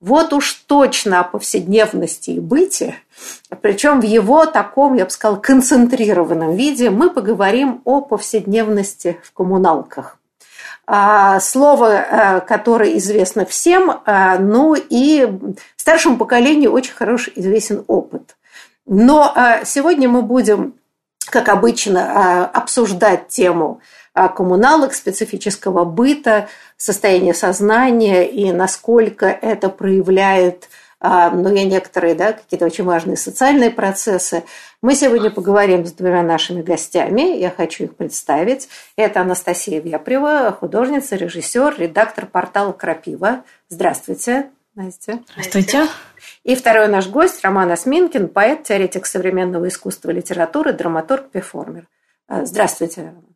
вот уж точно о повседневности и быте, причем в его таком, я бы сказала, концентрированном виде, мы поговорим о повседневности в коммуналках. А, слово, э, которое известно всем, э, ну и старшему поколению очень хороший известен опыт. Но э, сегодня мы будем, как обычно, обсуждать тему коммуналок, специфического быта, состояния сознания и насколько это проявляет ну и некоторые, да, какие-то очень важные социальные процессы. Мы сегодня поговорим с двумя нашими гостями. Я хочу их представить. Это Анастасия Вепрева, художница, режиссер, редактор портала «Крапива». Здравствуйте, Настя. Здравствуйте. И второй наш гость Роман Осминкин, поэт, теоретик современного искусства и литературы, драматург, перформер. Здравствуйте, Роман.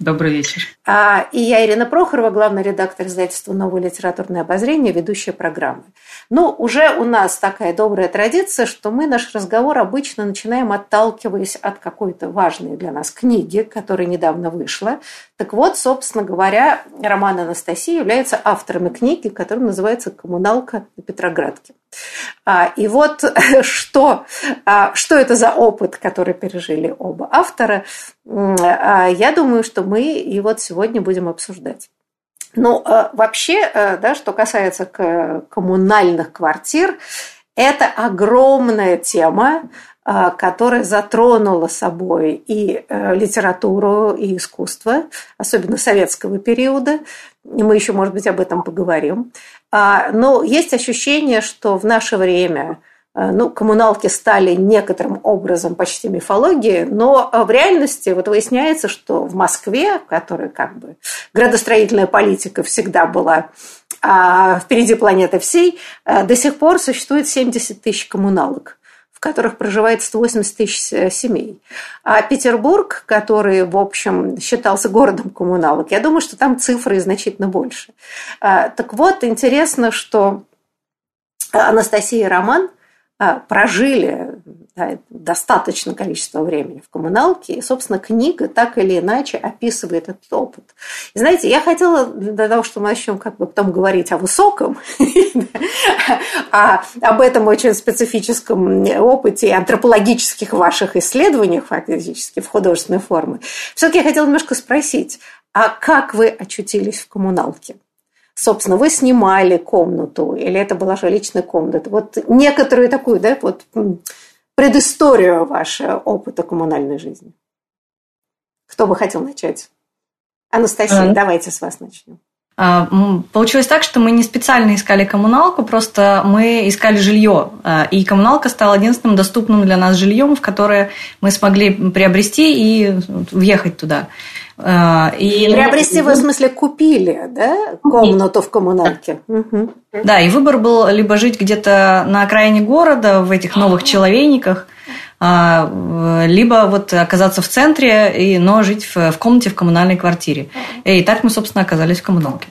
Добрый вечер. А, и я Ирина Прохорова, главный редактор издательства «Новое литературное обозрение», ведущая программы. Ну, уже у нас такая добрая традиция, что мы наш разговор обычно начинаем отталкиваясь от какой-то важной для нас книги, которая недавно вышла. Так вот, собственно говоря, Роман Анастасия является автором книги, которая называется «Коммуналка на Петроградке». А, и вот что, а, что это за опыт, который пережили оба автора, я думаю, что мы и вот сегодня будем обсуждать. Ну, вообще, да, что касается коммунальных квартир, это огромная тема, которая затронула собой и литературу, и искусство, особенно советского периода. И мы еще, может быть, об этом поговорим. А, но есть ощущение, что в наше время ну, коммуналки стали некоторым образом почти мифологией, но в реальности вот выясняется, что в Москве, которая как бы градостроительная политика всегда была а, впереди планеты всей, э, до сих пор существует 70 тысяч коммуналок в которых проживает 180 тысяч э, семей. А Петербург, который, в общем, считался городом коммуналок, я думаю, что там цифры значительно больше. Так вот, интересно, что Анастасия Роман прожили да, достаточное количество времени в коммуналке, и, собственно, книга так или иначе описывает этот опыт. И знаете, я хотела, для того, чтобы мы начнем как бы потом говорить о высоком, а об этом очень специфическом опыте и антропологических ваших исследованиях фактически в художественной форме, все-таки я хотела немножко спросить, а как вы очутились в коммуналке? Собственно, вы снимали комнату, или это была же личная комната. Вот некоторую такую, да, вот предысторию вашего опыта коммунальной жизни. Кто бы хотел начать? Анастасия, а... давайте с вас начнем. А, получилось так, что мы не специально искали коммуналку, просто мы искали жилье. А, и коммуналка стала единственным доступным для нас жильем, в которое мы смогли приобрести и въехать туда. А, и, Приобрести вы, в смысле, купили, да, комнату в коммуналке? Угу. Да, и выбор был либо жить где-то на окраине города, в этих новых человейниках, а, либо вот оказаться в центре, но жить в комнате в коммунальной квартире. И так мы, собственно, оказались в коммуналке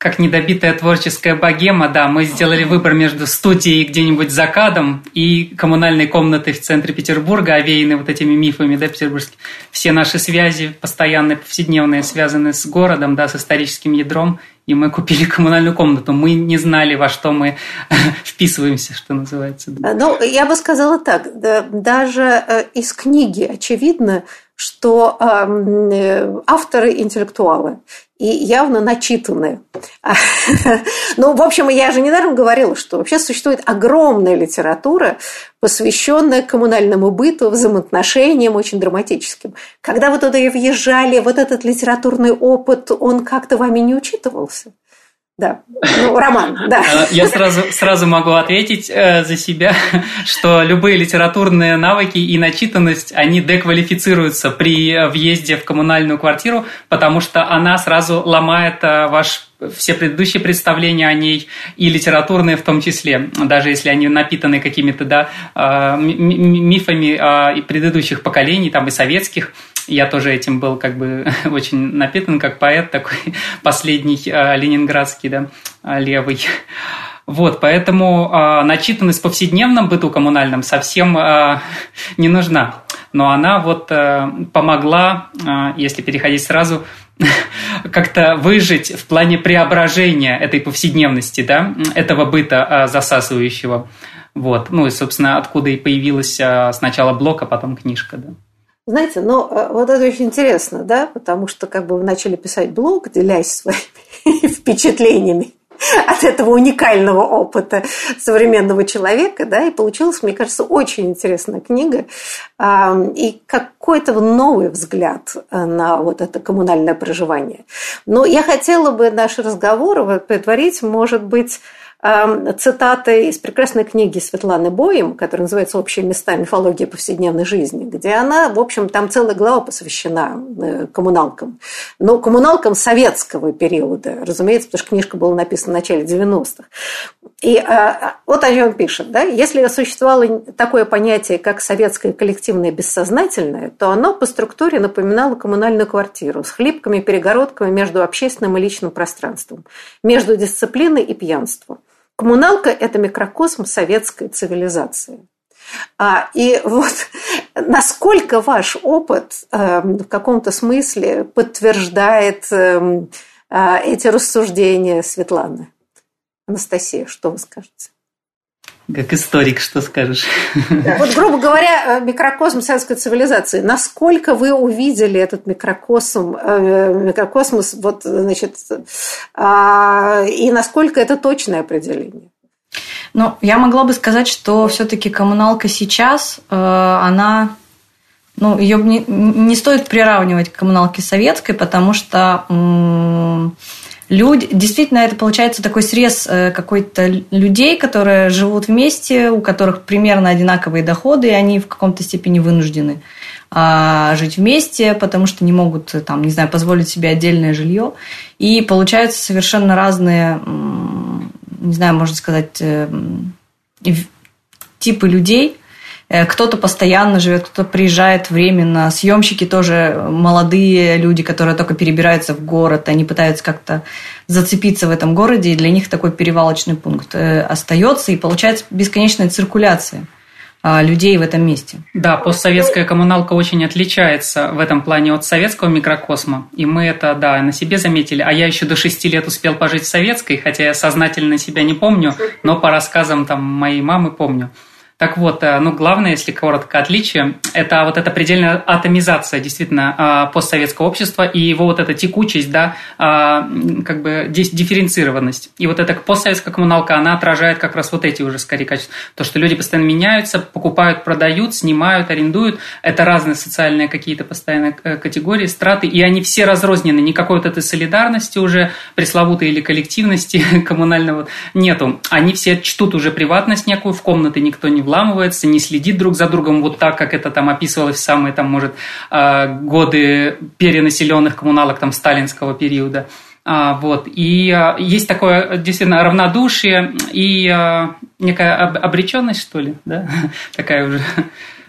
как недобитая творческая богема, да, мы сделали выбор между студией где-нибудь за кадом и коммунальной комнатой в центре Петербурга, овеянной вот этими мифами, да, петербургские. Все наши связи постоянные, повседневные, связаны с городом, да, с историческим ядром, и мы купили коммунальную комнату. Мы не знали, во что мы вписываемся, что называется. Ну, я бы сказала так, даже э, из книги очевидно, что э, авторы интеллектуалы и явно начитанные. Ну, в общем, я же недаром говорила, что вообще существует огромная литература, посвященная коммунальному быту, взаимоотношениям очень драматическим. Когда вы туда въезжали, вот этот литературный опыт, он как-то вами не учитывался? Да, ну, роман, да. А, я сразу, сразу могу ответить э, за себя, что любые литературные навыки и начитанность, они деквалифицируются при въезде в коммунальную квартиру, потому что она сразу ломает э, ваш все предыдущие представления о ней и литературные в том числе, даже если они напитаны какими-то да, э, мифами предыдущих поколений, там и советских, я тоже этим был как бы очень напитан, как поэт такой последний э, ленинградский, да, э, левый. Вот, поэтому э, начитанность в повседневном быту коммунальном совсем э, не нужна. Но она вот э, помогла, э, если переходить сразу, как-то выжить в плане преображения этой повседневности, да, этого быта э, засасывающего. Вот, ну и, собственно, откуда и появилась э, сначала блок, а потом книжка, да. Знаете, но э, вот это очень интересно, да, потому что как бы вы начали писать блог, делясь своими впечатлениями от этого уникального опыта современного человека, да, и получилась, мне кажется, очень интересная книга и какой-то новый взгляд э, на вот это коммунальное проживание. Но я хотела бы наш разговор предварить, может быть, цитаты из прекрасной книги Светланы Боем, которая называется «Общие места. Мифология повседневной жизни», где она, в общем, там целая глава посвящена э, коммуналкам. Но коммуналкам советского периода, разумеется, потому что книжка была написана в начале 90-х. И а, вот о чем пишет. Да? Если существовало такое понятие, как советское коллективное бессознательное, то оно по структуре напоминало коммунальную квартиру с хлипкими перегородками между общественным и личным пространством, между дисциплиной и пьянством. Коммуналка – это микрокосм советской цивилизации. А, и вот насколько ваш опыт э, в каком-то смысле подтверждает э, э, эти рассуждения Светланы? Анастасия, что вы скажете? Как историк, что скажешь? Вот, грубо говоря, э, микрокосм советской цивилизации. Насколько вы увидели этот микрокосм, э, микрокосмос, вот, значит, а, и насколько это точное определение? Ну, я могла бы сказать, что все-таки коммуналка сейчас, э, она ну, ее не, не стоит приравнивать к коммуналке советской, потому что люди, действительно, это получается такой срез э, какой-то людей, которые живут вместе, у которых примерно одинаковые доходы, и они в каком-то степени вынуждены а, жить вместе, потому что не могут, там, не знаю, позволить себе отдельное жилье. И получаются совершенно разные, не знаю, можно сказать, э, типы людей, Э, кто-то постоянно живет, кто-то приезжает временно. Съемщики тоже молодые люди, которые только перебираются в город, они пытаются как-то зацепиться в этом городе, и для них такой перевалочный пункт э, остается, и получается бесконечная циркуляция а, людей в этом месте. Да, постсоветская коммуналка очень отличается в этом плане от советского микрокосма. И мы это, да, на себе заметили. А я еще до шести лет успел пожить в советской, хотя я сознательно себя не помню, но по рассказам там моей мамы помню. Так вот, э, ну, главное, если коротко отличие, это вот эта предельная атомизация действительно а, постсоветского общества и его вот эта текучесть, да, а, как бы дифференцированность. И вот эта постсоветская коммуналка, она отражает как раз вот эти уже скорее качества. То, что люди постоянно меняются, покупают, продают, снимают, арендуют. Это разные социальные какие-то постоянные э, категории, страты, и они все разрознены. Никакой вот этой солидарности уже пресловутой или коллективности коммунального нету. Они все чтут уже приватность некую, в комнаты никто не вламывается, не следит друг за другом вот так, как это там описывалось в самые, там, может, а, годы перенаселенных коммуналок там сталинского периода. А, вот. И а, есть такое действительно равнодушие и некая обреченность, что ли, да, такая уже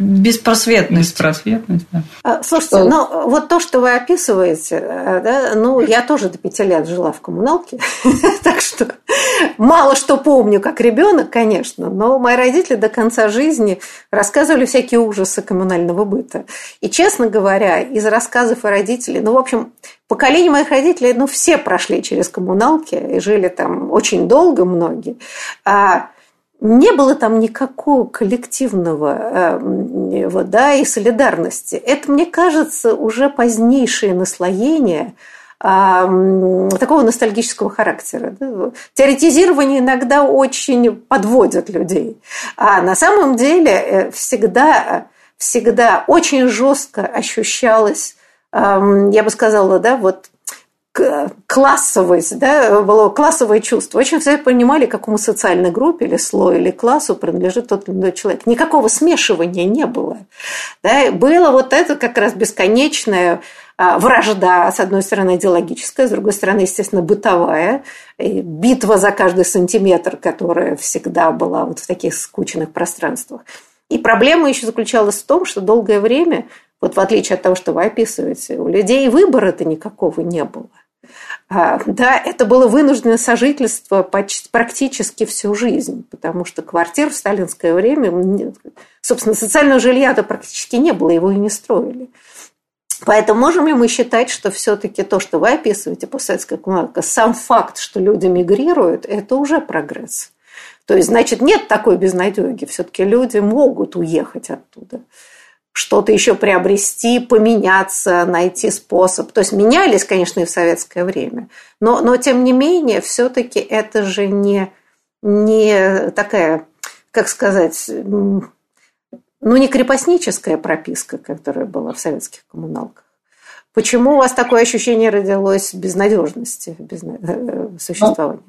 Беспросветность. Беспросветность, да. А, слушайте, ну вот то, что вы описываете, э, да, ну я тоже до пяти лет жила в коммуналке, так что мало что помню как ребенок, конечно, но мои родители до конца жизни рассказывали всякие ужасы коммунального быта. И, честно говоря, из рассказов о родителей, ну, в общем, поколение моих родителей, ну, все прошли через коммуналки и жили там очень долго многие. А не было там никакого коллективного э, вот, да, и солидарности. Это, мне кажется, уже позднейшее наслоение а, такого ностальгического характера. Теоретизирование иногда очень подводит людей. А на самом деле э, всегда, всегда очень жестко ощущалось, я бы сказала, да, вот классовость, да, было классовое чувство. Очень все понимали, какому социальной группе или слою, или классу принадлежит тот или иной человек. Никакого смешивания не было. Да. Было вот это как раз бесконечная а, вражда, с одной стороны, идеологическая, с другой стороны, естественно, бытовая, и битва за каждый сантиметр, которая всегда была вот в таких скучных пространствах. И проблема еще заключалась в том, что долгое время, вот в отличие от того, что вы описываете, у людей выбора-то никакого не было. А, да, это было вынужденное сожительство практически всю жизнь, потому что квартир в сталинское время, собственно, социального жилья-то практически не было, его и не строили. Поэтому можем ли мы считать, что все-таки то, что вы описываете, постсоветская коммуналка, сам факт, что люди мигрируют, это уже прогресс? То есть, значит, нет такой безнадеги. Все-таки люди могут уехать оттуда что-то еще приобрести, поменяться, найти способ. То есть менялись, конечно, и в советское время, но, но тем не менее, все-таки это же не, не такая, как сказать, ну, не крепостническая прописка, которая была в советских коммуналках. Почему у вас такое ощущение родилось безнадежности э, существования?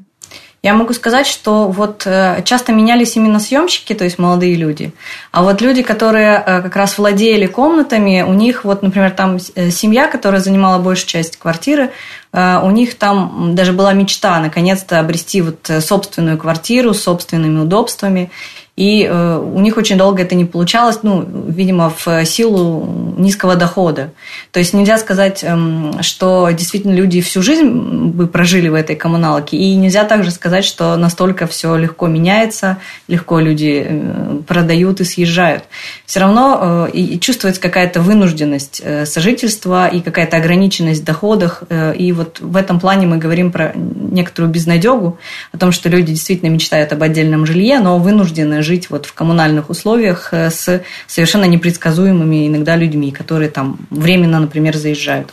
Я могу сказать, что вот э, часто менялись именно съемщики, то есть молодые люди, а вот люди, которые э, как раз владели комнатами, у них вот, например, там э, семья, которая занимала большую часть квартиры, у них там даже была мечта наконец-то обрести вот собственную квартиру с собственными удобствами. И э, у них очень долго это не получалось, ну, видимо, в силу низкого дохода. То есть нельзя сказать, эм, что действительно люди всю жизнь бы прожили в этой коммуналке, и нельзя также сказать, что настолько все легко меняется, легко люди э, продают и съезжают. Все равно э, чувствуется какая-то вынужденность сожительства и какая-то ограниченность в доходах. И вот в этом плане мы говорим про некоторую безнадегу, о том, что люди действительно мечтают об отдельном жилье, но вынуждены жить вот в коммунальных условиях э, с совершенно непредсказуемыми иногда людьми, которые там временно, например, заезжают.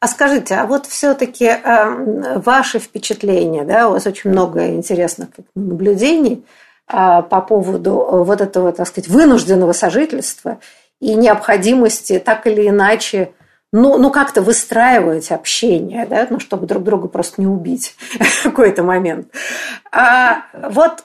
А скажите, а вот все-таки э, ваши впечатления, да, у вас очень много интересных наблюдений э, по поводу вот этого, так сказать, вынужденного сожительства и необходимости так или иначе ну, ну как-то выстраивать общение, да, ну, чтобы друг друга просто не убить в какой-то момент. А вот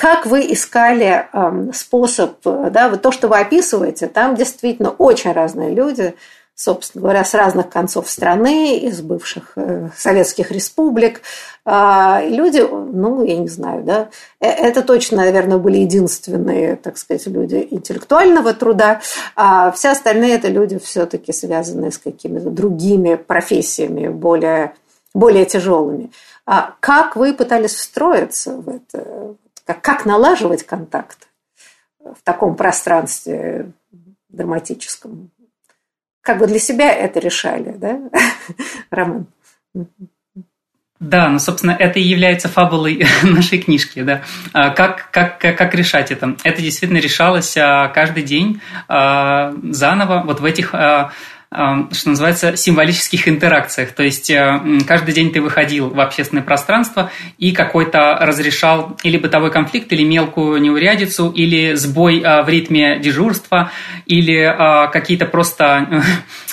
как вы искали э, способ, да, вот то, что вы описываете, там действительно очень разные люди, собственно говоря, с разных концов страны, из бывших э, советских республик. Э, люди, ну, я не знаю, да, э, это точно, наверное, были единственные, так сказать, люди интеллектуального труда, а все остальные это люди все-таки связанные с какими-то другими профессиями, более, более тяжелыми. А как вы пытались встроиться в это? Как, как налаживать контакт в таком пространстве драматическом. Как бы для себя это решали, да, Роман? Да, ну, собственно, это и является фабулой нашей книжки, да. А как, как, как решать это? Это действительно решалось а, каждый день а, заново, вот в этих что называется, символических интеракциях. То есть э, каждый день ты выходил в общественное пространство и какой-то разрешал или бытовой конфликт, или мелкую неурядицу, или сбой э, в ритме дежурства, или э, какие-то просто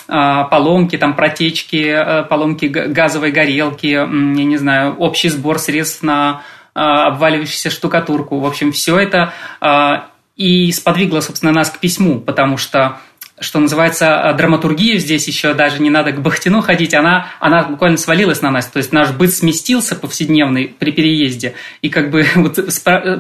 поломки, там протечки, поломки газовой горелки, я не знаю, общий сбор средств на обваливающуюся штукатурку. В общем, все это и сподвигло, собственно, нас к письму, потому что что называется, драматургия здесь еще даже не надо к Бахтину ходить, она, она буквально свалилась на нас. То есть наш быт сместился повседневный при переезде. И как бы вот,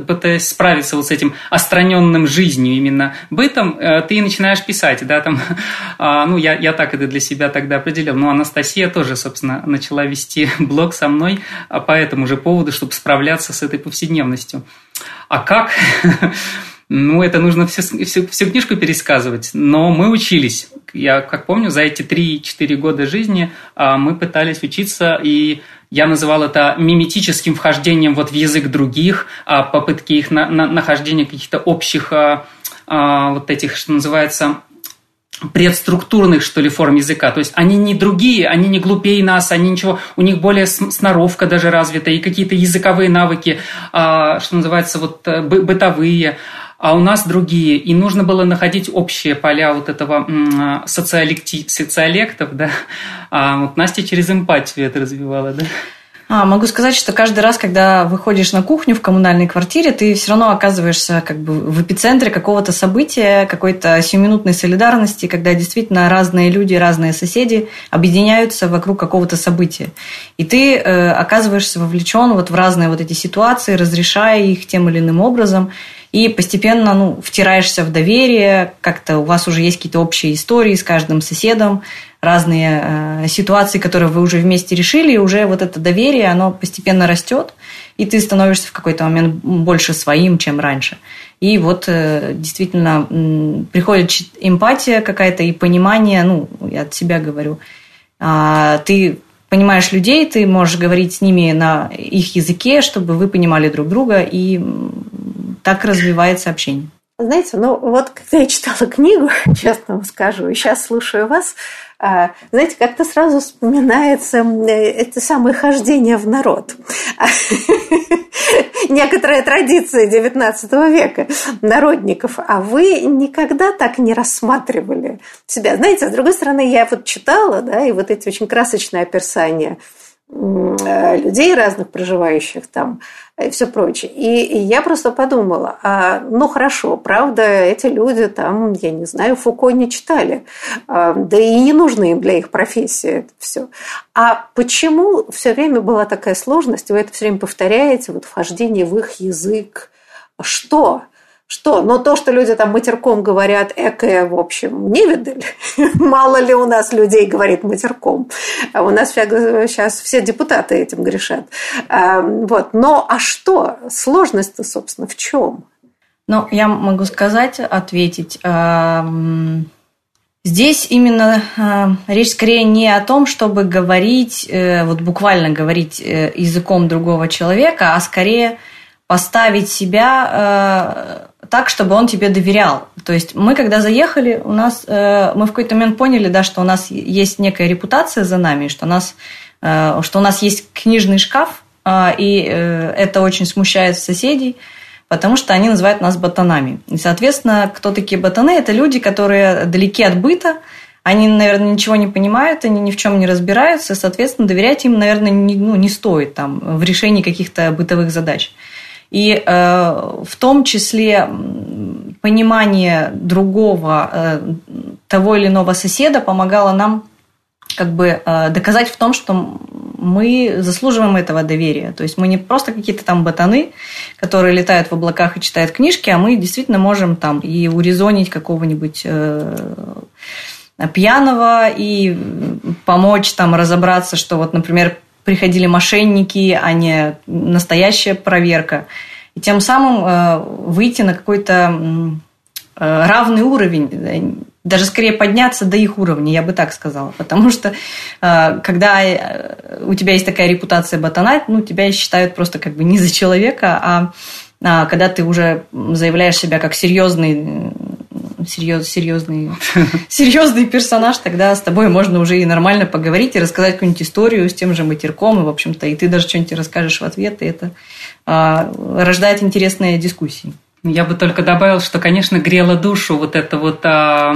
пытаясь справиться вот с этим остраненным жизнью именно бытом, э, ты начинаешь писать. Да, там, а, ну, я, я так это для себя тогда определил. Ну, Анастасия тоже, собственно, начала вести блог со мной а по этому же поводу, чтобы справляться с этой повседневностью. А как? Ну, это нужно всю, всю, всю книжку пересказывать. Но мы учились. Я, как помню, за эти 3-4 года жизни а, мы пытались учиться, и я называл это миметическим вхождением вот в язык других, а, попытки их на, на, нахождения каких-то общих а, вот этих, что называется, предструктурных, что ли, форм языка. То есть они не другие, они не глупее нас, они ничего, у них более сноровка даже развита, и какие-то языковые навыки, что называется, вот э, бытовые а у нас другие. И нужно было находить общие поля вот этого социолекти... социолектов, да. А вот Настя через эмпатию это развивала, да. А, могу сказать, что каждый раз, когда выходишь на кухню в коммунальной квартире, ты все равно оказываешься как бы в эпицентре какого-то события, какой-то сиюминутной солидарности, когда действительно разные люди, разные соседи объединяются вокруг какого-то события. И ты э, оказываешься вовлечен вот в разные вот эти ситуации, разрешая их тем или иным образом и постепенно ну, втираешься в доверие, как-то у вас уже есть какие-то общие истории с каждым соседом, разные э, ситуации, которые вы уже вместе решили, и уже вот это доверие, оно постепенно растет, и ты становишься в какой-то момент больше своим, чем раньше. И вот э, действительно э, приходит эмпатия какая-то и понимание, ну, я от себя говорю, э, ты понимаешь людей, ты можешь говорить с ними на их языке, чтобы вы понимали друг друга, и так развивается общение. Знаете, ну вот когда я читала книгу, честно вам скажу, и сейчас слушаю вас, знаете, как-то сразу вспоминается это самое хождение в народ. Некоторая традиция XIX века народников. А вы никогда так не рассматривали себя. Знаете, с другой стороны, я вот читала, да, и вот эти очень красочные описания – Э, людей разных, проживающих там, и все прочее. И, я просто подумала, а, ну хорошо, правда, эти люди там, я не знаю, Фуко не читали, а, да и не нужны им для их профессии это все. А почему все время была такая сложность, вы это все время повторяете, вот вхождение в их язык? Что? Но то, что люди там матерком говорят, экое, в общем, не видали. Мало ли у нас людей говорит матерком. А у нас сейчас все депутаты этим грешат. А, вот. Но а что? Сложность-то, собственно, в чем? Ну, я могу сказать, ответить. Здесь именно речь скорее не о том, чтобы говорить, э, вот буквально говорить э, языком другого человека, а скорее поставить себя э, так, чтобы он тебе доверял. То есть мы, когда заехали, у нас, э, мы в какой-то момент поняли, да, что у нас есть некая репутация за нами, что у нас, э, что у нас есть книжный шкаф, э, и э, это очень смущает соседей, потому что они называют нас ботанами. И, соответственно, кто такие ботаны? Это люди, которые далеки от быта, они, наверное, ничего не понимают, они ни в чем не разбираются, соответственно, доверять им, наверное, не, ну, не стоит там, в решении каких-то бытовых задач. И э, в том числе понимание другого, э, того или иного соседа помогало нам как бы э, доказать в том, что мы заслуживаем этого доверия. То есть мы не просто какие-то там ботаны, которые летают в облаках и читают книжки, а мы действительно можем там и урезонить какого-нибудь пьяного и помочь там разобраться, что вот, например, приходили мошенники, а не настоящая проверка. И тем самым э, выйти на какой-то э, равный уровень, даже скорее подняться до их уровня, я бы так сказала. Потому что э, когда у тебя есть такая репутация ботана, ну, тебя считают просто как бы не за человека, а, а когда ты уже заявляешь себя как серьезный серьез, серьезный, серьезный персонаж, тогда с тобой можно уже и нормально поговорить и рассказать какую-нибудь историю с тем же матерком, и, в общем-то, и ты даже что-нибудь расскажешь в ответ, и это а, рождает интересные дискуссии. Я бы только добавил, что, конечно, грела душу вот эта вот а,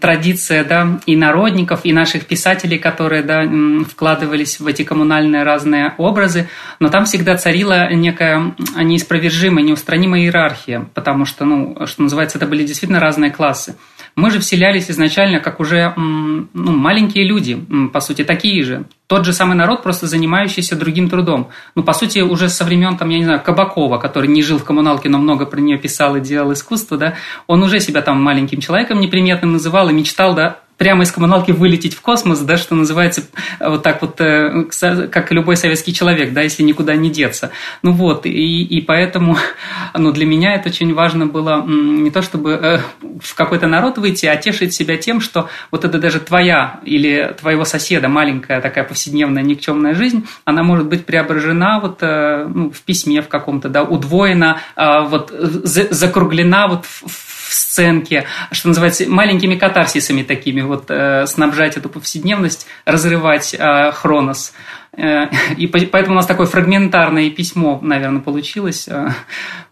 традиция, да, и народников, и наших писателей, которые, да, вкладывались в эти коммунальные разные образы, но там всегда царила некая неиспровержимая, неустранимая иерархия, потому что, ну, что называется, это были действительно разные классы. Мы же вселялись изначально как уже ну, маленькие люди, по сути, такие же. Тот же самый народ, просто занимающийся другим трудом. Ну, по сути, уже со времен, там, я не знаю, Кабакова, который не жил в коммуналке, но много про нее писал и делал искусство, да, он уже себя там маленьким человеком неприметным называл и мечтал, да, прямо из коммуналки вылететь в космос, да, что называется, вот так вот, э, как любой советский человек, да, если никуда не деться. Ну вот, и, и поэтому, ну, для меня это очень важно было не то, чтобы э, в какой-то народ выйти, а тешить себя тем, что вот это даже твоя или твоего соседа маленькая такая повседневная никчемная жизнь, она может быть преображена вот э, ну, в письме в каком-то, да, удвоена, вот закруглена вот в сценке, что называется, маленькими катарсисами такими, вот э, снабжать эту повседневность, разрывать э, хронос. Э, и поэтому у нас такое фрагментарное письмо, наверное, получилось. Э,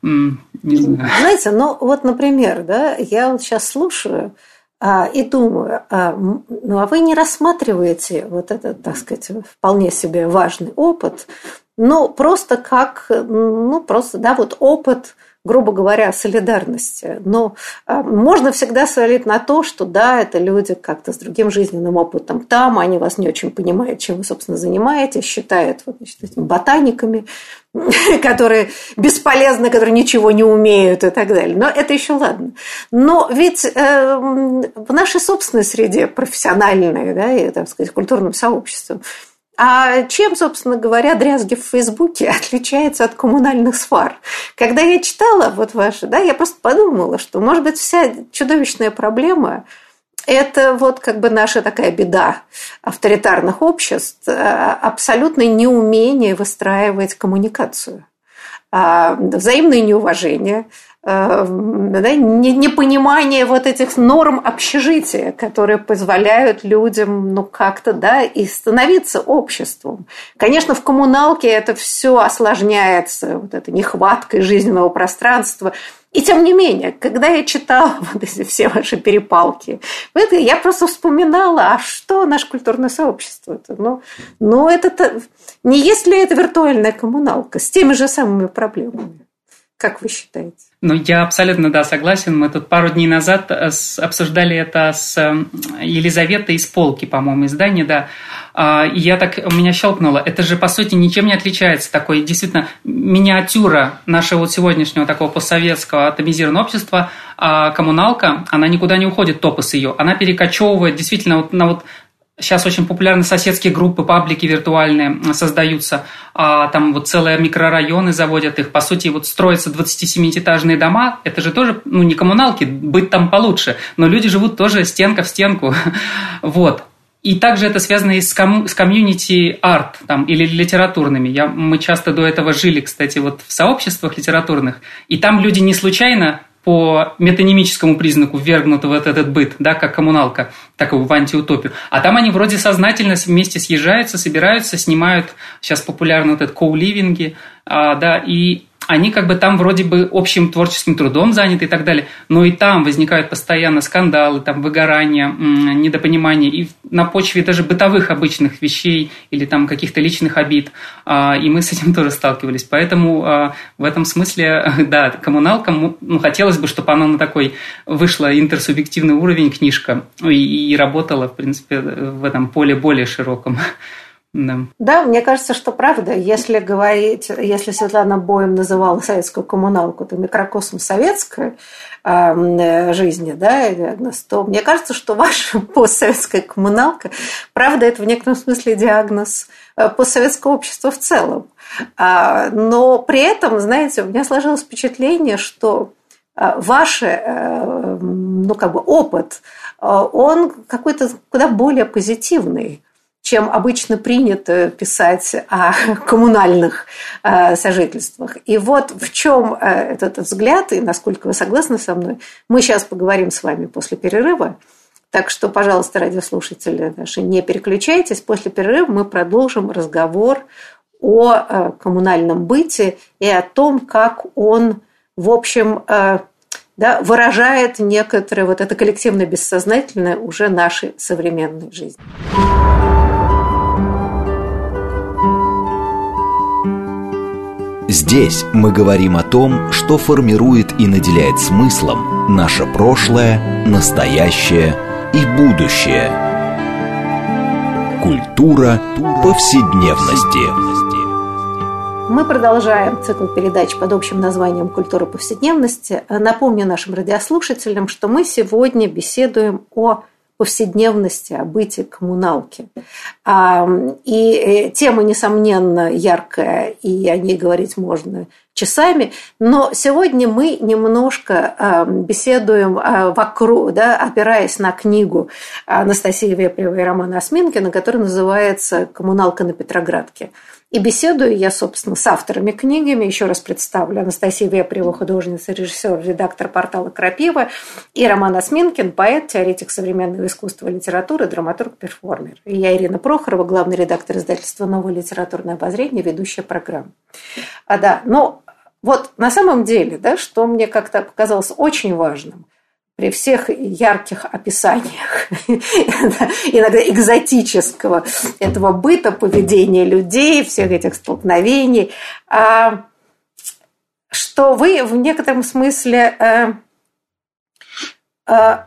не знаю. Знаете, ну вот, например, да, я вот сейчас слушаю, а, и думаю, а, ну а вы не рассматриваете вот этот, так сказать, вполне себе важный опыт, ну просто как, ну просто, да, вот опыт грубо говоря, солидарности. Но а, можно всегда свалить на то, что да, это люди как-то с другим жизненным опытом там, они вас не очень понимают, чем вы, собственно, занимаетесь, считают вот, значит, этими ботаниками, которые бесполезны, которые ничего не умеют и так далее. Но это еще ладно. Но ведь э, в нашей собственной среде профессиональной, да, и, так сказать, культурном сообществе, а чем, собственно говоря, дрязги в Фейсбуке отличаются от коммунальных свар? Когда я читала вот ваши, да, я просто подумала, что, может быть, вся чудовищная проблема это вот как бы наша такая беда авторитарных обществ, э, абсолютное неумение выстраивать коммуникацию, а, взаимное неуважение, Э, да, непонимание вот этих норм общежития, которые позволяют людям ну как-то да, и становиться обществом. Конечно, в коммуналке это все осложняется вот этой нехваткой жизненного пространства. И тем не менее, когда я читала вот эти все ваши перепалки, я просто вспоминала, а что наше культурное сообщество? -то? Ну, ну это не есть ли это виртуальная коммуналка с теми же самыми проблемами? Как вы считаете? Ну, я абсолютно, да, согласен. Мы тут пару дней назад э, обсуждали это с э, Елизаветой из полки, по-моему, издания, да. А, и я так, у меня щелкнуло. Это же, по сути, ничем не отличается. Такой, действительно, миниатюра нашего вот сегодняшнего такого постсоветского атомизированного общества, а коммуналка, она никуда не уходит, топос ее. Она перекочевывает действительно вот на вот Сейчас очень популярны соседские группы, паблики виртуальные создаются. А, там вот целые микрорайоны заводят их. По сути, вот строятся 27-этажные дома. Это же тоже, ну, не коммуналки, быть там получше. Но люди живут тоже стенка в стенку. вот. И также это связано и с, ком- с комьюнити арт там, или литературными. Я, мы часто до этого жили, кстати, вот в сообществах литературных. И там люди не случайно по метанимическому признаку ввергнуты в этот быт, да, как коммуналка, такую в антиутопию. А там они вроде сознательно вместе съезжаются, собираются, снимают, сейчас популярны вот этот коуливинги, а, да, и они как бы там вроде бы общим творческим трудом заняты и так далее, но и там возникают постоянно скандалы, там выгорания, недопонимания, и на почве даже бытовых обычных вещей или там каких-то личных обид, а, и мы с этим тоже сталкивались. Поэтому а, в этом смысле, да, коммуналка, ну, хотелось бы, чтобы она на такой вышла интерсубъективный уровень книжка и, и работала, в принципе, в этом поле более широком. Да. да, мне кажется, что правда. Если говорить, если Светлана Боем называла советскую коммуналку, то микрокосм советской э, жизни, да, то мне кажется, что ваша постсоветская коммуналка, правда, это в некотором смысле диагноз э, постсоветского общества в целом. А, но при этом, знаете, у меня сложилось впечатление, что э, ваш э, ну, как бы опыт, он какой-то куда более позитивный чем обычно принято писать о коммунальных э, сожительствах. И вот в чем э, этот взгляд, и насколько вы согласны со мной, мы сейчас поговорим с вами после перерыва. Так что, пожалуйста, радиослушатели наши, не переключайтесь. После перерыва мы продолжим разговор о э, коммунальном быте и о том, как он, в общем, да, выражает некоторое вот это коллективно бессознательное уже нашей современной жизни. Здесь мы говорим о том, что формирует и наделяет смыслом наше прошлое, настоящее и будущее. Культура повседневности. Мы продолжаем цикл передач под общим названием «Культура повседневности». Напомню нашим радиослушателям, что мы сегодня беседуем о повседневности, о бытии коммуналки. А, и э, тема, несомненно, яркая, и о ней говорить можно часами, но сегодня мы немножко а, беседуем а, вокруг, да, опираясь на книгу Анастасии Вепревой и Романа Осминкина, которая называется «Коммуналка на Петроградке». И беседую я, собственно, с авторами книгами. Еще раз представлю. Анастасия Вепрева, художница, режиссер, редактор портала «Крапива». И Роман Осминкин, поэт, теоретик современного искусства и литературы, драматург, перформер. И я Ирина Прохорова, главный редактор издательства «Новое литературное обозрение», ведущая программы. А да, но вот на самом деле, да, что мне как-то показалось очень важным, при всех ярких описаниях, иногда экзотического этого быта, поведения людей, всех этих столкновений, а, что вы в некотором смысле э, э,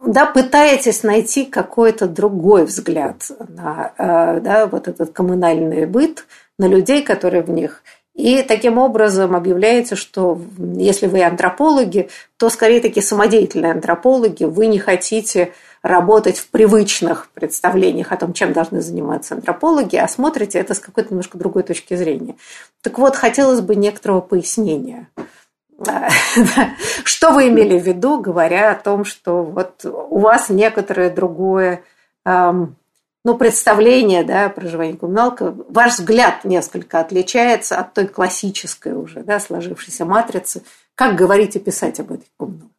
да, пытаетесь найти какой-то другой взгляд на э, да, вот этот коммунальный быт, на людей, которые в них – и таким образом объявляется, что если вы антропологи, то скорее таки самодеятельные антропологи, вы не хотите работать в привычных представлениях о том, чем должны заниматься антропологи, а смотрите это с какой-то немножко другой точки зрения. Так вот, хотелось бы некоторого пояснения. Что вы имели в виду, говоря о том, что вот у вас некоторое другое ну, представление да, о проживании коммуналка, ваш взгляд несколько отличается от той классической уже да, сложившейся матрицы. Как говорить и писать об этой коммуналке?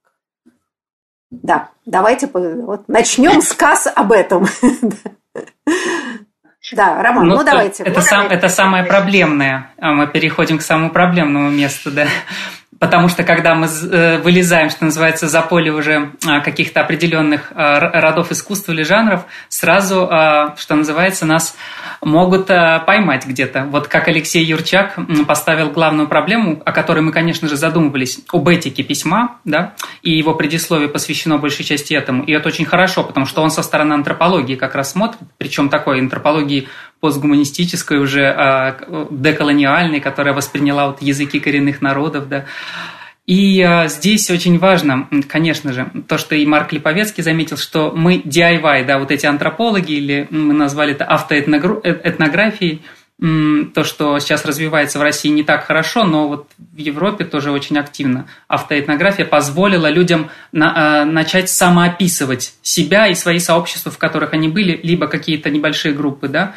Да, давайте вот, начнем сказ об этом. Да, Роман, ну, ну давайте. Это, сам, это самое проблемное. А мы переходим к самому проблемному месту, да. Потому что когда мы э, вылезаем, что называется, за поле уже а, каких-то определенных а, родов искусства или жанров, сразу, а, что называется, нас могут поймать где-то. Вот как Алексей Юрчак поставил главную проблему, о которой мы, конечно же, задумывались, об этике письма, да, и его предисловие посвящено большей части этому. И это очень хорошо, потому что он со стороны антропологии как раз смотрит, причем такой антропологии постгуманистической, уже а, деколониальной, которая восприняла вот языки коренных народов, да. И а, здесь очень важно, конечно же, то, что и Марк Липовецкий заметил, что мы DIY, да, вот эти антропологи, или мы назвали это автоэтнографией, то, что сейчас развивается в России не так хорошо, но вот в Европе тоже очень активно. Автоэтнография позволила людям на, э, начать самоописывать себя и свои сообщества, в которых они были, либо какие-то небольшие группы, да.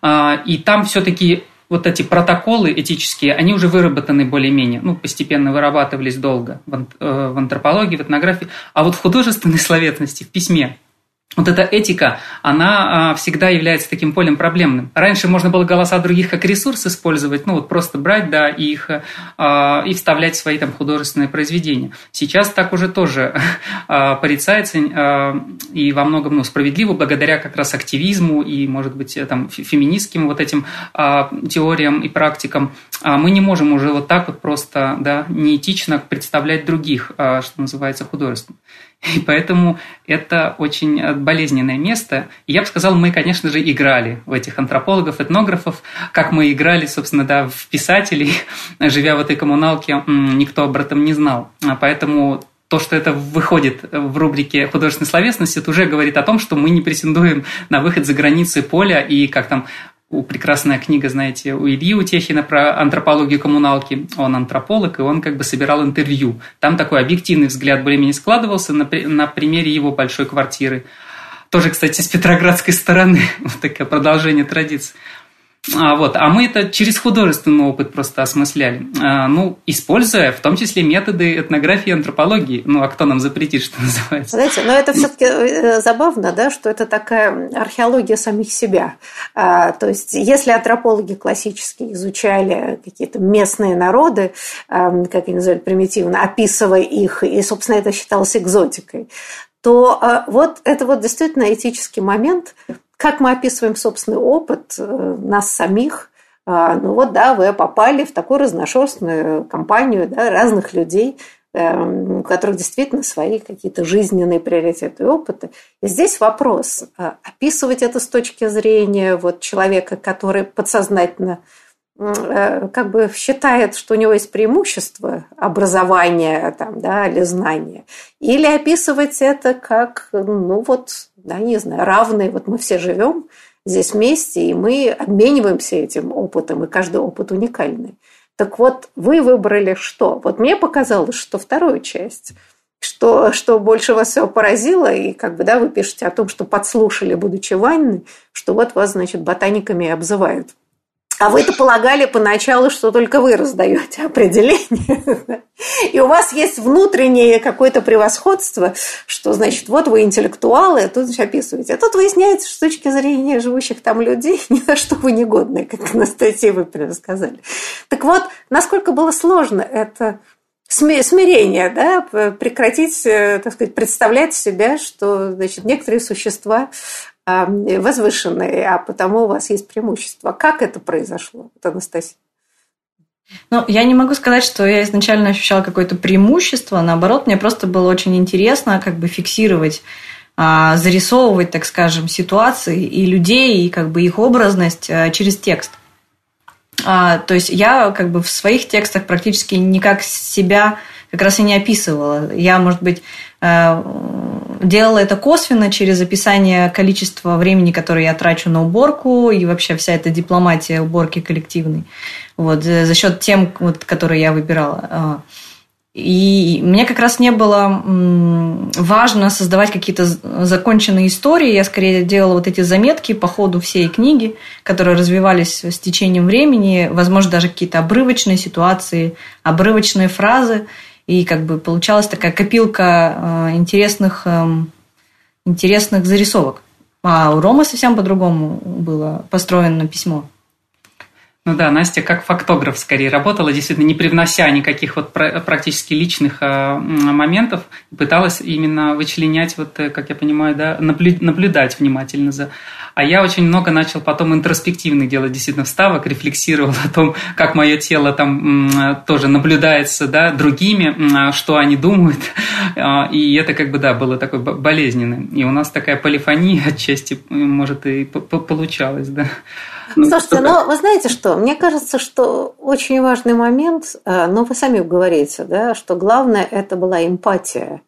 Э, и там все-таки вот эти протоколы этические, они уже выработаны более-менее, ну, постепенно вырабатывались долго в, э, в антропологии, в этнографии. А вот в художественной словесности, в письме, вот эта этика, она а, всегда является таким полем проблемным. Раньше можно было голоса других как ресурс использовать, ну вот просто брать, да, и их а, и вставлять в свои там художественные произведения. Сейчас так уже тоже а, порицается и во многом ну, справедливо, благодаря как раз активизму и, может быть, там феминистским вот этим теориям и практикам. Мы не можем уже вот так вот просто, да, неэтично представлять других, что называется, художеством. И поэтому это очень э, болезненное место. И я бы сказал, мы, конечно же, играли в этих антропологов, этнографов, как мы играли, собственно, да, в писателей, живя в этой коммуналке, никто об этом не знал. А поэтому то, что это выходит в рубрике художественной словесности, это уже говорит о том, что мы не претендуем на выход за границы поля и как там прекрасная книга, знаете, у Ильи Утехина про антропологию коммуналки. Он антрополог, и он как бы собирал интервью. Там такой объективный взгляд более-менее складывался на, на примере его большой квартиры. Тоже, кстати, с петроградской стороны. Вот такое продолжение традиции. А, вот, а мы это через художественный опыт просто осмысляли. А, ну, используя в том числе методы этнографии и антропологии. Ну, а кто нам запретит, что называется? Знаете, но это все-таки э, забавно, да, что это такая археология самих себя. А, то есть, если антропологи классически изучали какие-то местные народы, а, как они называют примитивно, описывая их, и, собственно, это считалось экзотикой, то а, вот это вот действительно этический момент, как мы описываем собственный опыт э, нас самих, А, ну вот, да, вы попали в такую разношерстную компанию да, разных людей, эм, у которых действительно свои какие-то жизненные приоритеты и опыты. И здесь вопрос, а, описывать это с точки зрения вот человека, который подсознательно как бы считает, что у него есть преимущество образования там, да, или знания, или описывать это как, ну вот, да, не знаю, равные, вот мы все живем, здесь вместе, и мы обмениваемся этим опытом, и каждый опыт уникальный. Так вот, вы выбрали что? Вот мне показалось, что вторую часть что, что больше вас всего поразило, и как бы, да, вы пишете о том, что подслушали, будучи в что вот вас, значит, ботаниками обзывают. А вы-то полагали поначалу, что только вы раздаете определение. И у вас есть внутреннее какое-то превосходство, что, значит, вот вы интеллектуалы, а тут значит, описываете. А тут выясняется, что с точки зрения живущих там людей ни на что вы негодны, как Анастасия вы сказали. Так вот, насколько было сложно это смирение, да, прекратить, э, так сказать, представлять себя, что, значит, некоторые существа возвышенные, а потому у вас есть преимущество. Как это произошло, Анастасия? Ну, я не могу сказать, что я изначально ощущала какое-то преимущество. Наоборот, мне просто было очень интересно как бы фиксировать а, зарисовывать, так скажем, ситуации и людей, и как бы их образность а, через текст. То есть я как бы в своих текстах практически никак себя как раз и не описывала. Я, может быть, делала это косвенно через описание количества времени, которое я трачу на уборку и вообще вся эта дипломатия уборки коллективной. Вот, за счет тем, вот, которые я выбирала. Э, и мне как раз не было важно создавать какие-то законченные истории. Я скорее делала вот эти заметки по ходу всей книги, которые развивались с течением времени, возможно, даже какие-то обрывочные ситуации, обрывочные фразы. И как бы получалась такая копилка э, интересных, эм, интересных зарисовок. А у Ромы совсем по-другому было построено письмо. Ну да, Настя как фактограф скорее работала, действительно не привнося никаких вот практически личных э, моментов, пыталась именно вычленять, вот, э, как я понимаю, да, наблюдать внимательно за а я очень много начал потом интроспективных делать действительно вставок, рефлексировал о том, как мое тело там тоже наблюдается да, другими, что они думают. А, и это как бы, да, было такое болезненное. И у нас такая полифония отчасти, может, и получалась, да. Ну, Слушайте, но вы знаете что? Мне кажется, что очень важный момент, а, но вы сами говорите, да, что главное это была эмпатия,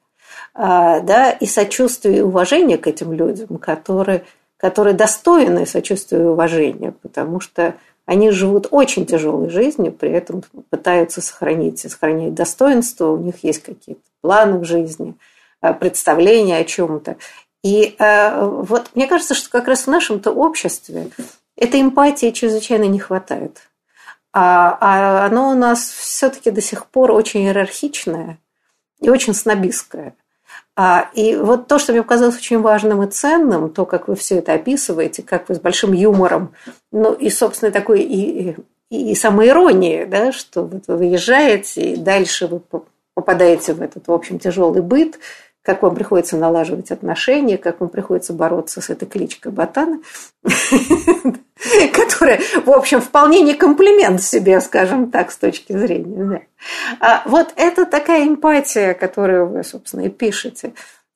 а, да, и сочувствие и уважение к этим людям, которые которые достойны сочувствия и уважения, потому что они живут очень тяжелой жизнью, при этом пытаются сохранить, сохранять достоинство, у них есть какие-то планы в жизни, э, представления о чем-то. И э, вот мне кажется, что как раз в нашем-то обществе этой эмпатии чрезвычайно не хватает. А, а оно у нас все-таки до сих пор очень иерархичное и очень снобистское. А, и вот то, что мне показалось очень важным и ценным, то, как вы все это описываете, как вы с большим юмором, ну и, собственно, такой и, и, и самоиронией, да, что вот вы выезжаете, и дальше вы попадаете в этот, в общем, тяжелый быт, как вам приходится налаживать отношения, как вам приходится бороться с этой кличкой Ботана, которая, в общем, вполне не комплимент себе, скажем так, с точки зрения. А вот это такая эмпатия, которую вы, собственно, и пишете,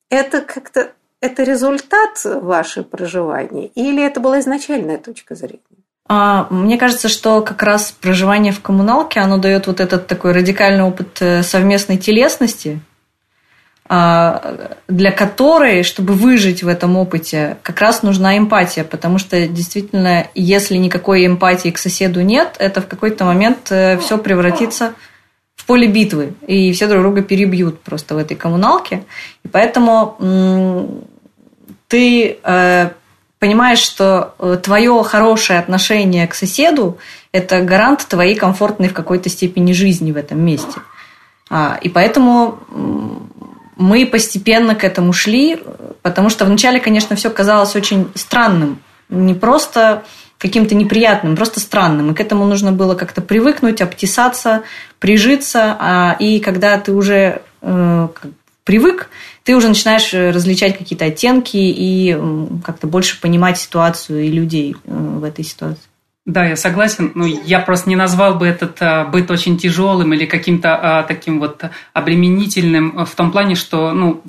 это как-то это результат вашего проживания или это была изначальная точка зрения? А, мне кажется, что как раз проживание в коммуналке, оно дает вот этот такой радикальный опыт э, совместной телесности, для которой, чтобы выжить в этом опыте, как раз нужна эмпатия, потому что действительно, если никакой эмпатии к соседу нет, это в какой-то момент э, все превратится в поле битвы, и все друг друга перебьют просто в этой коммуналке. И поэтому ты э, понимаешь, что э, твое хорошее отношение к соседу – это гарант твоей комфортной в какой-то степени жизни в этом месте. А, и поэтому мы постепенно к этому шли, потому что вначале, конечно, все казалось очень странным. Не просто каким-то неприятным, просто странным. И к этому нужно было как-то привыкнуть, обтесаться, прижиться. А, и когда ты уже э, привык, ты уже начинаешь различать какие-то оттенки и как-то больше понимать ситуацию и людей э, в этой ситуации. Да, я согласен. Ну, я просто не назвал бы этот а, быт очень тяжелым или каким-то а, таким вот обременительным в том плане, что ну,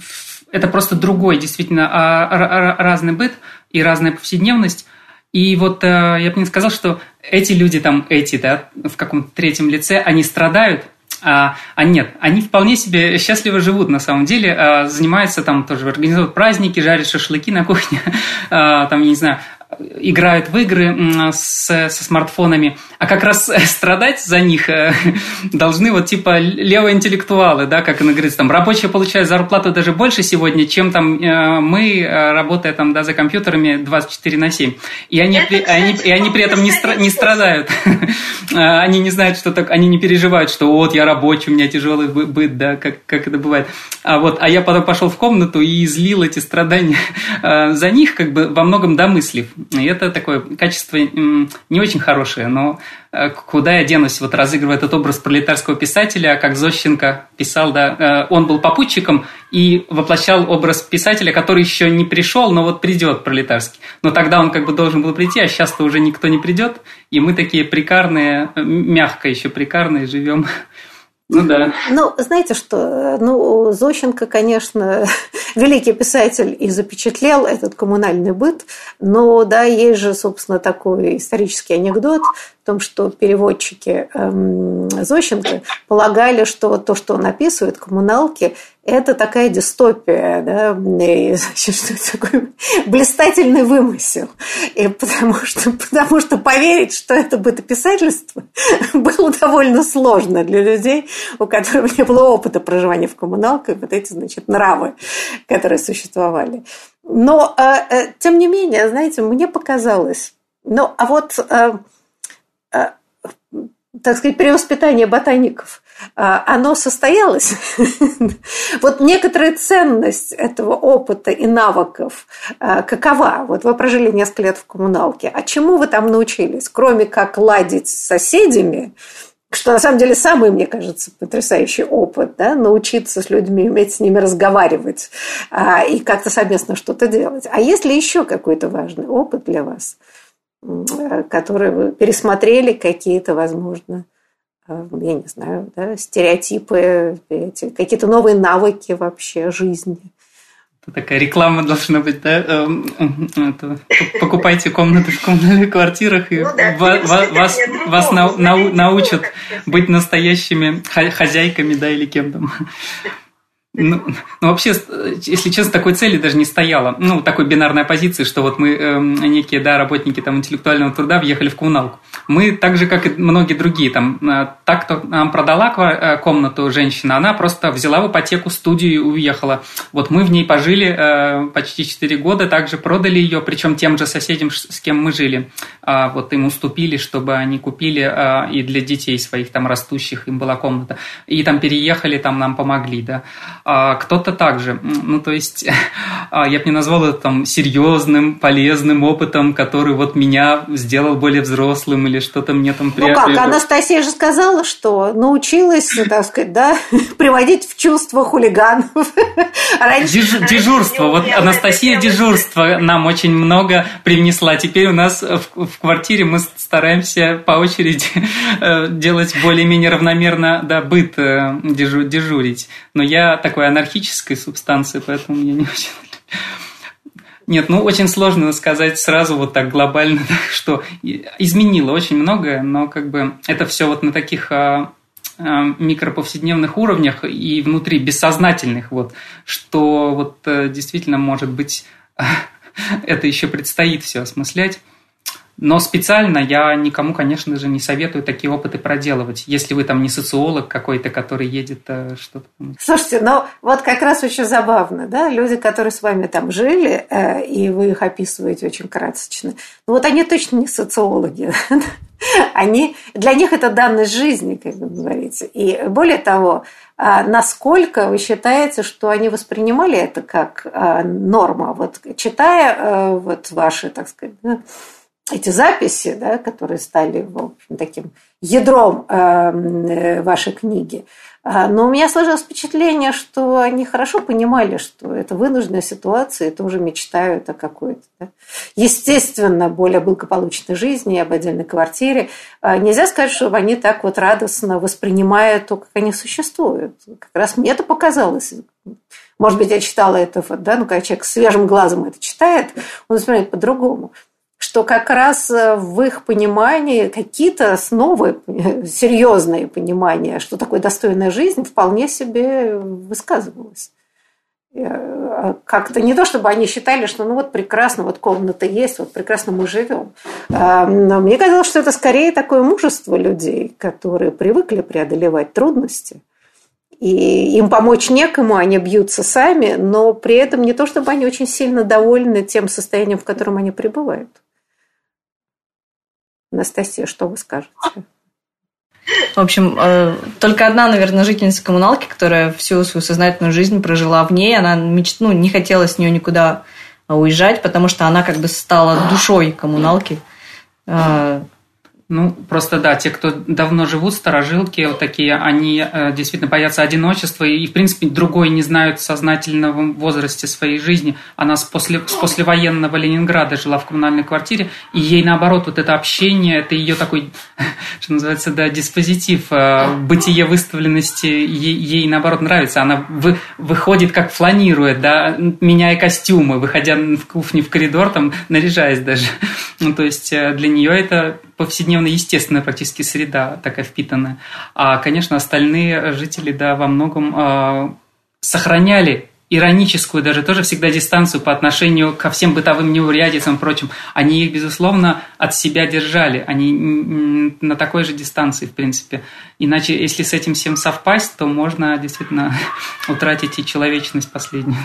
это просто другой, действительно, а, разный быт и разная повседневность. И вот а, я бы не сказал, что эти люди там, эти, да, в каком-то третьем лице, они страдают, а, а нет, они вполне себе счастливо живут на самом деле, а, занимаются там тоже, организуют праздники, жарят шашлыки на кухне, а, там, я не знаю, играют в игры с, со смартфонами, а как раз страдать за них э, должны вот типа левоинтеллектуалы, да, как она говорит, там рабочие получают зарплату даже больше сегодня, чем там э, мы, э, работая там, да, за компьютерами 24 на 7. И они, при, кстати, они, и они при этом не, стра, не страдают. они не знают, что так, они не переживают, что вот я рабочий, у меня тяжелый быт, да, как, как это бывает. А вот, а я потом пошел в комнату и излил эти страдания за них, как бы во многом домыслив. И это такое качество не очень хорошее, но э, куда я денусь, вот разыгрывая этот образ пролетарского писателя, как Зощенко писал, да, э, он был попутчиком и воплощал образ писателя, который еще не пришел, но вот придет пролетарский. Но тогда он как бы должен был прийти, а сейчас-то уже никто не придет, и мы такие прикарные, мягко еще прикарные живем ну да. Ну, знаете что, ну, Зощенко, конечно, великий писатель и запечатлел этот коммунальный быт, но, да, есть же, собственно, такой исторический анекдот в том, что переводчики эм, Зощенко полагали, что то, что он описывает, коммуналки, это такая дистопия, да, и, значит, что это такой блистательный вымысел. И потому что, потому что поверить, что это бытописательство, было довольно сложно для людей, у которых не было опыта проживания в коммуналках, вот эти, значит, нравы, которые существовали. Но, э, э, тем не менее, знаете, мне показалось, ну, а вот, э, так сказать, перевоспитание ботаников – оно состоялось. вот некоторая ценность этого опыта и навыков а, какова? Вот вы прожили несколько лет в коммуналке. А чему вы там научились? Кроме как ладить с соседями, что на самом деле самый, мне кажется, потрясающий опыт, да, научиться с людьми, уметь с ними разговаривать а, и как-то совместно что-то делать. А есть ли еще какой-то важный опыт для вас, который вы пересмотрели какие-то, возможно, Э, я не знаю, да, стереотипы, какие-то новые навыки вообще жизни. Такая реклама должна быть, да? Эм, это, покупайте комнаты в коммунальных квартирах, и ну, да, вас, вас, вас нау, нау, научат быть настоящими хозяйками, да, или кем там. Ну, ну, вообще, если честно, такой цели даже не стояло. Ну, такой бинарной оппозиции, что вот мы, э, некие, да, работники там интеллектуального труда, въехали в коммуналку. Мы, так же, как и многие другие, там, э, так, кто нам продала э, комнату женщина, она просто взяла в ипотеку студию и уехала. Вот мы в ней пожили э, почти 4 года, также продали ее, причем тем же соседям, с кем мы жили. Э, вот им уступили, чтобы они купили э, и для детей своих там растущих им была комната. И там переехали, там нам помогли, да а кто-то также. Ну, то есть, а, я бы не назвал это там серьезным, полезным опытом, который вот меня сделал более взрослым или что-то мне там приобрело. Ну как, Анастасия же сказала, что научилась, так сказать, да, приводить в чувство хулиганов. Деж, дежурство. Вот Анастасия дежурство нам очень много привнесла. Теперь у нас в, в квартире мы стараемся по очереди э, делать более-менее равномерно да, быт э, дежурить. Но я такой анархической субстанции, поэтому я не очень... Нет, ну очень сложно сказать сразу вот так глобально, что изменило очень многое, но как бы это все вот на таких а, а, микроповседневных уровнях и внутри бессознательных, вот, что вот э, действительно может быть это еще предстоит все осмыслять. Но специально я никому, конечно же, не советую такие опыты проделывать, если вы там не социолог какой-то, который едет э, что-то. Слушайте, ну вот как раз очень забавно, да, люди, которые с вами там жили, э, и вы их описываете очень красочно, ну вот они точно не социологи. Они, для них это данность жизни, как вы говорите. И более того, а насколько вы считаете, что они воспринимали это как а, норма? Вот читая э, вот ваши, так сказать, эти записи, да, которые стали в общем, таким ядром э, вашей книги. А, но у меня сложилось впечатление, что они хорошо понимали, что это вынужденная ситуация, и тоже мечтают о какой-то, да, естественно, более благополучной жизни, об отдельной квартире. А, нельзя сказать, что они так вот радостно воспринимают то, как они существуют. Как раз мне это показалось. Может быть, я читала это, да, ну, когда человек свежим глазом это читает, он воспринимает по-другому что как раз э, в их понимании какие-то основы, серьезные понимания, что такое достойная жизнь, вполне себе высказывалось. Э, как-то не то, чтобы они считали, что ну вот прекрасно, вот комната есть, вот прекрасно мы живем. Э, но мне казалось, что это скорее такое мужество людей, которые привыкли преодолевать трудности. И им помочь некому, они бьются сами, но при этом не то, чтобы они очень сильно довольны тем состоянием, в котором они пребывают. Анастасия, что вы скажете? В общем, э, только одна, наверное, жительница коммуналки, которая всю свою сознательную жизнь прожила в ней, она меч... ну, не хотела с нее никуда уезжать, потому что она как бы стала душой коммуналки. Ну, просто да, те, кто давно живут, старожилки вот такие, они э, действительно боятся одиночества и, в принципе, другой не знают в сознательном возрасте своей жизни. Она с, после, с послевоенного Ленинграда жила в коммунальной квартире, и ей, наоборот, вот это общение, это ее такой, что называется, да, диспозитив, э, бытие выставленности ей, ей, наоборот, нравится. Она вы, выходит, как фланирует, да, меняя костюмы, выходя в кухню, в коридор, там, наряжаясь даже. Ну, то есть э, для нее это повседневная, естественная практически среда такая впитанная. А, конечно, остальные жители, да, во многом э, сохраняли ироническую даже тоже всегда дистанцию по отношению ко всем бытовым неурядицам и прочим. Они их, безусловно, от себя держали. Они на такой же дистанции, в принципе. Иначе, если с этим всем совпасть, то можно действительно утратить и человечность последнюю.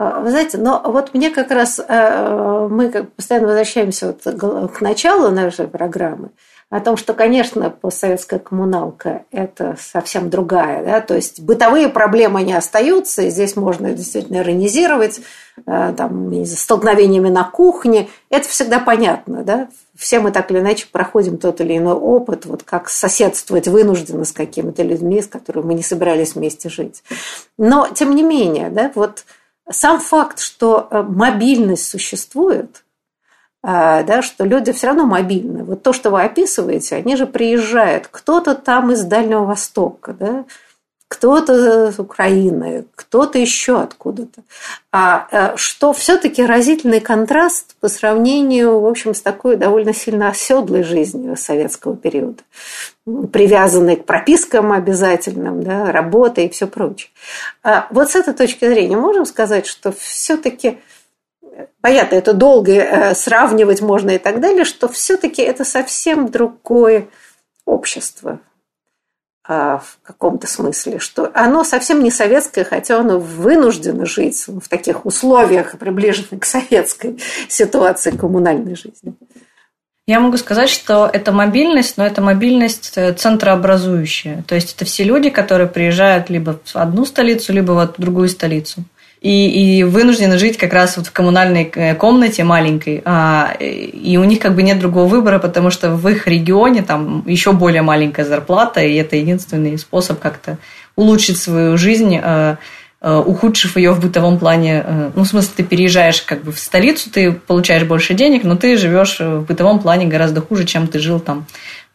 Вы знаете, но вот мне как раз, э, мы постоянно возвращаемся вот к началу нашей программы, о том, что, конечно, постсоветская коммуналка – это совсем другая. Да? То есть бытовые проблемы не остаются, и здесь можно действительно иронизировать э, там, столкновениями на кухне. Это всегда понятно. Да? Все мы так или иначе проходим тот или иной опыт, вот как соседствовать вынужденно с какими-то людьми, с которыми мы не собирались вместе жить. Но, тем не менее, да, вот – сам факт, что э, мобильность существует, э, да, что люди все равно мобильны. Вот то, что вы описываете, они же приезжают. Кто-то там из Дальнего Востока, да, кто-то с Украины, кто-то еще откуда-то. А э, что все-таки разительный контраст по сравнению, в общем, с такой довольно сильно оседлой жизнью советского периода, привязанной к пропискам обязательным, да, работе и все прочее. А вот с этой точки зрения можем сказать, что все-таки понятно, это долго э, сравнивать можно и так далее, что все-таки это совсем другое общество, в каком-то смысле, что оно совсем не советское, хотя оно вынуждено жить в таких условиях, приближенных к советской ситуации коммунальной жизни. Я могу сказать, что это мобильность, но это мобильность э, центрообразующая. То есть это все люди, которые приезжают либо в одну столицу, либо в другую столицу и, и вынуждены жить как раз вот в коммунальной э, комнате маленькой. А, и у них как бы нет другого выбора, потому что в их регионе там еще более маленькая зарплата, и это единственный способ как-то улучшить свою жизнь, э, э, ухудшив ее в бытовом плане. Ну, в смысле, ты переезжаешь как бы в столицу, ты получаешь больше денег, но ты живешь в бытовом плане гораздо хуже, чем ты жил там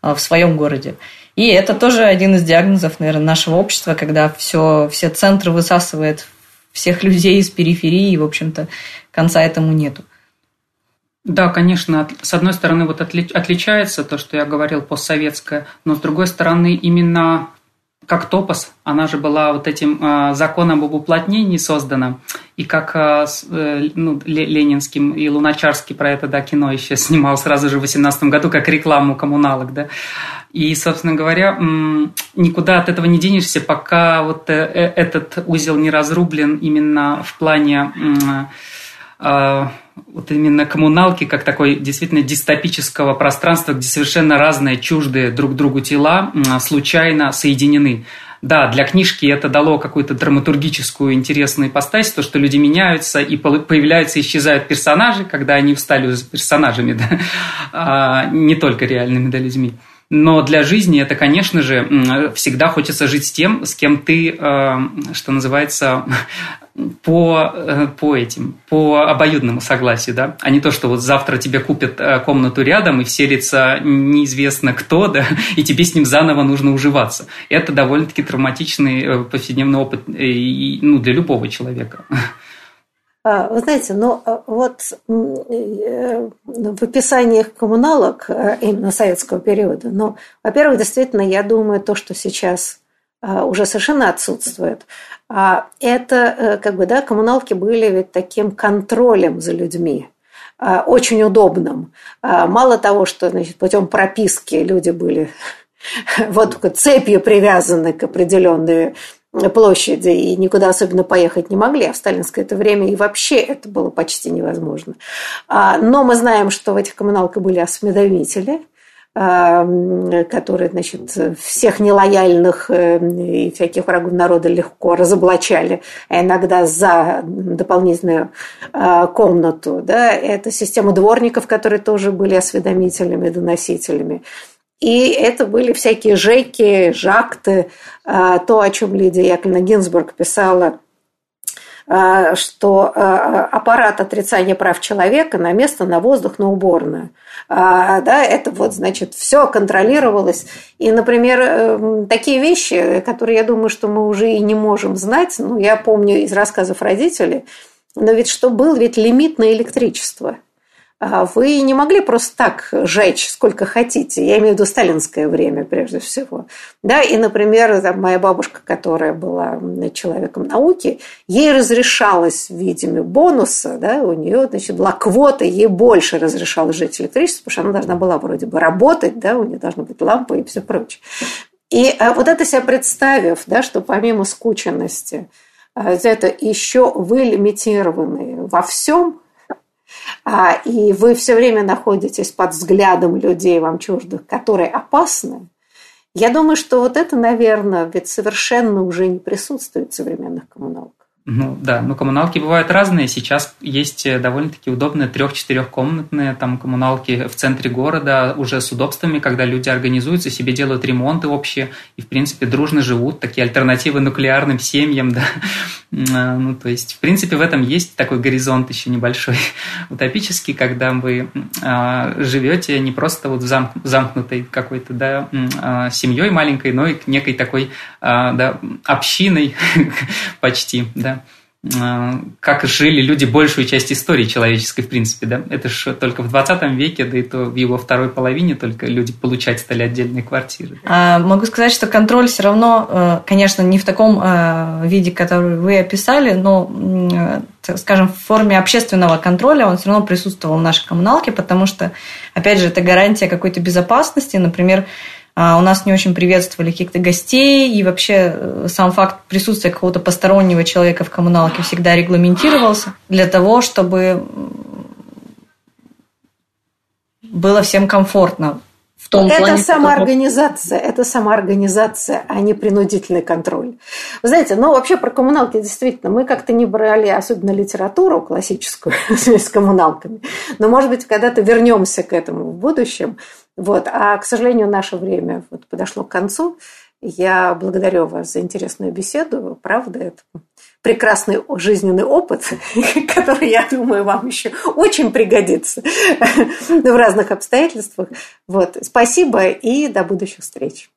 в своем городе. И это тоже один из диагнозов, наверное, нашего общества, когда все, все центры высасывает всех людей из периферии, в общем-то, конца этому нету. Да, конечно, с одной стороны, вот отличается то, что я говорил, постсоветское, но с другой стороны, именно как топос, она же была вот этим э, законом об уплотнении создана, и как э, э ну, Ленинским и Луначарский про это да, кино еще снимал сразу же в 18 году, как рекламу коммуналок, да. И, собственно говоря, никуда от этого не денешься, пока вот э, э, этот узел не разрублен именно в плане а, вот именно коммуналки как такой действительно дистопического пространства, где совершенно разные, чуждые друг другу тела случайно соединены. Да, для книжки это дало какую-то драматургическую интересную ипостась, то, что люди меняются и появляются исчезают персонажи, когда они встали уже персонажами, да, а не только реальными да, людьми. Но для жизни это, конечно же, всегда хочется жить с тем, с кем ты, э, что называется, по, э, по этим, по обоюдному согласию, да, а не то, что вот завтра тебе купят э, комнату рядом и вселится неизвестно кто, да, и тебе с ним заново нужно уживаться. Это довольно-таки травматичный повседневный опыт ну, для любого человека. А, вы знаете, ну а, вот э, в описаниях коммуналок э, именно советского периода, ну, во-первых, действительно, я думаю, то, что сейчас уже совершенно отсутствует, это э, как бы, да, коммуналки были ведь таким контролем за людьми, очень удобным. Мало того, что значит, путем прописки люди были вот цепью привязаны к определенной площади и никуда особенно поехать не могли, а в сталинское это время и вообще это было почти невозможно. А, но мы знаем, что в этих коммуналках были осведомители, а, которые, значит, всех нелояльных э, и всяких врагов народа легко разоблачали, а иногда за дополнительную а, комнату. Да? Это система дворников, которые тоже были осведомителями, доносителями. И это были всякие жеки, жакты, а, то, о чем Лидия Яковлевна Гинзбург писала, что а, аппарат отрицания прав человека на место, на воздух, на уборную. Да, это вот, значит, все контролировалось. И, например, такие вещи, которые, я думаю, что мы уже и не можем знать, ну, я помню из рассказов родителей, но ведь что был ведь лимит на электричество – вы не могли просто так жечь сколько хотите. Я имею в виду сталинское время прежде всего. Да, и, например, там, моя бабушка, которая была человеком науки, ей разрешалось в виде бонуса, да, у нее значит, была квота, ей больше разрешалось жить электричество, потому что она должна была вроде бы работать, да, у нее должна быть лампа и все прочее. И а, вот это себя представив, да, что помимо скученности, а, это еще вы лимитированы во всем, а, и вы все время находитесь под взглядом людей вам чуждых, которые опасны, я думаю, что вот это, наверное, ведь совершенно уже не присутствует в современных коммуналках. Ну да, но коммуналки бывают разные. Сейчас есть э, довольно-таки удобные трех-четырехкомнатные там коммуналки в центре города уже с удобствами, когда люди организуются, себе делают ремонты общие и, в принципе, дружно живут. Такие альтернативы нуклеарным семьям, да. А, ну, то есть, в принципе, в этом есть такой горизонт еще небольшой, утопический, когда вы а, живете не просто вот в зам, замкнутой какой-то, да, а, семьей маленькой, но и некой такой, да, общиной почти, да, как жили люди большую часть истории человеческой, в принципе, да, это же только в 20 веке, да и то в его второй половине только люди получать стали отдельные квартиры. А, могу сказать, что контроль все равно, э, конечно, не в таком э, виде, который вы описали, но, э, скажем, в форме общественного контроля он все равно присутствовал в нашей коммуналке, потому что, опять же, это гарантия какой-то безопасности, например, а, у нас не очень приветствовали каких-то гостей, и вообще э, сам факт присутствия какого-то постороннего человека в коммуналке всегда регламентировался для того, чтобы было всем комфортно. В том это плане, самоорганизация, это самоорганизация, а не принудительный контроль. Вы знаете, ну вообще про коммуналки действительно мы как-то не брали особенно литературу классическую с коммуналками, но может быть когда-то вернемся к этому в будущем. Вот. А, к сожалению, наше время вот подошло к концу. Я благодарю вас за интересную беседу. Правда, это прекрасный жизненный опыт, который, я думаю, вам еще очень пригодится в разных обстоятельствах. Вот. Спасибо и до будущих встреч.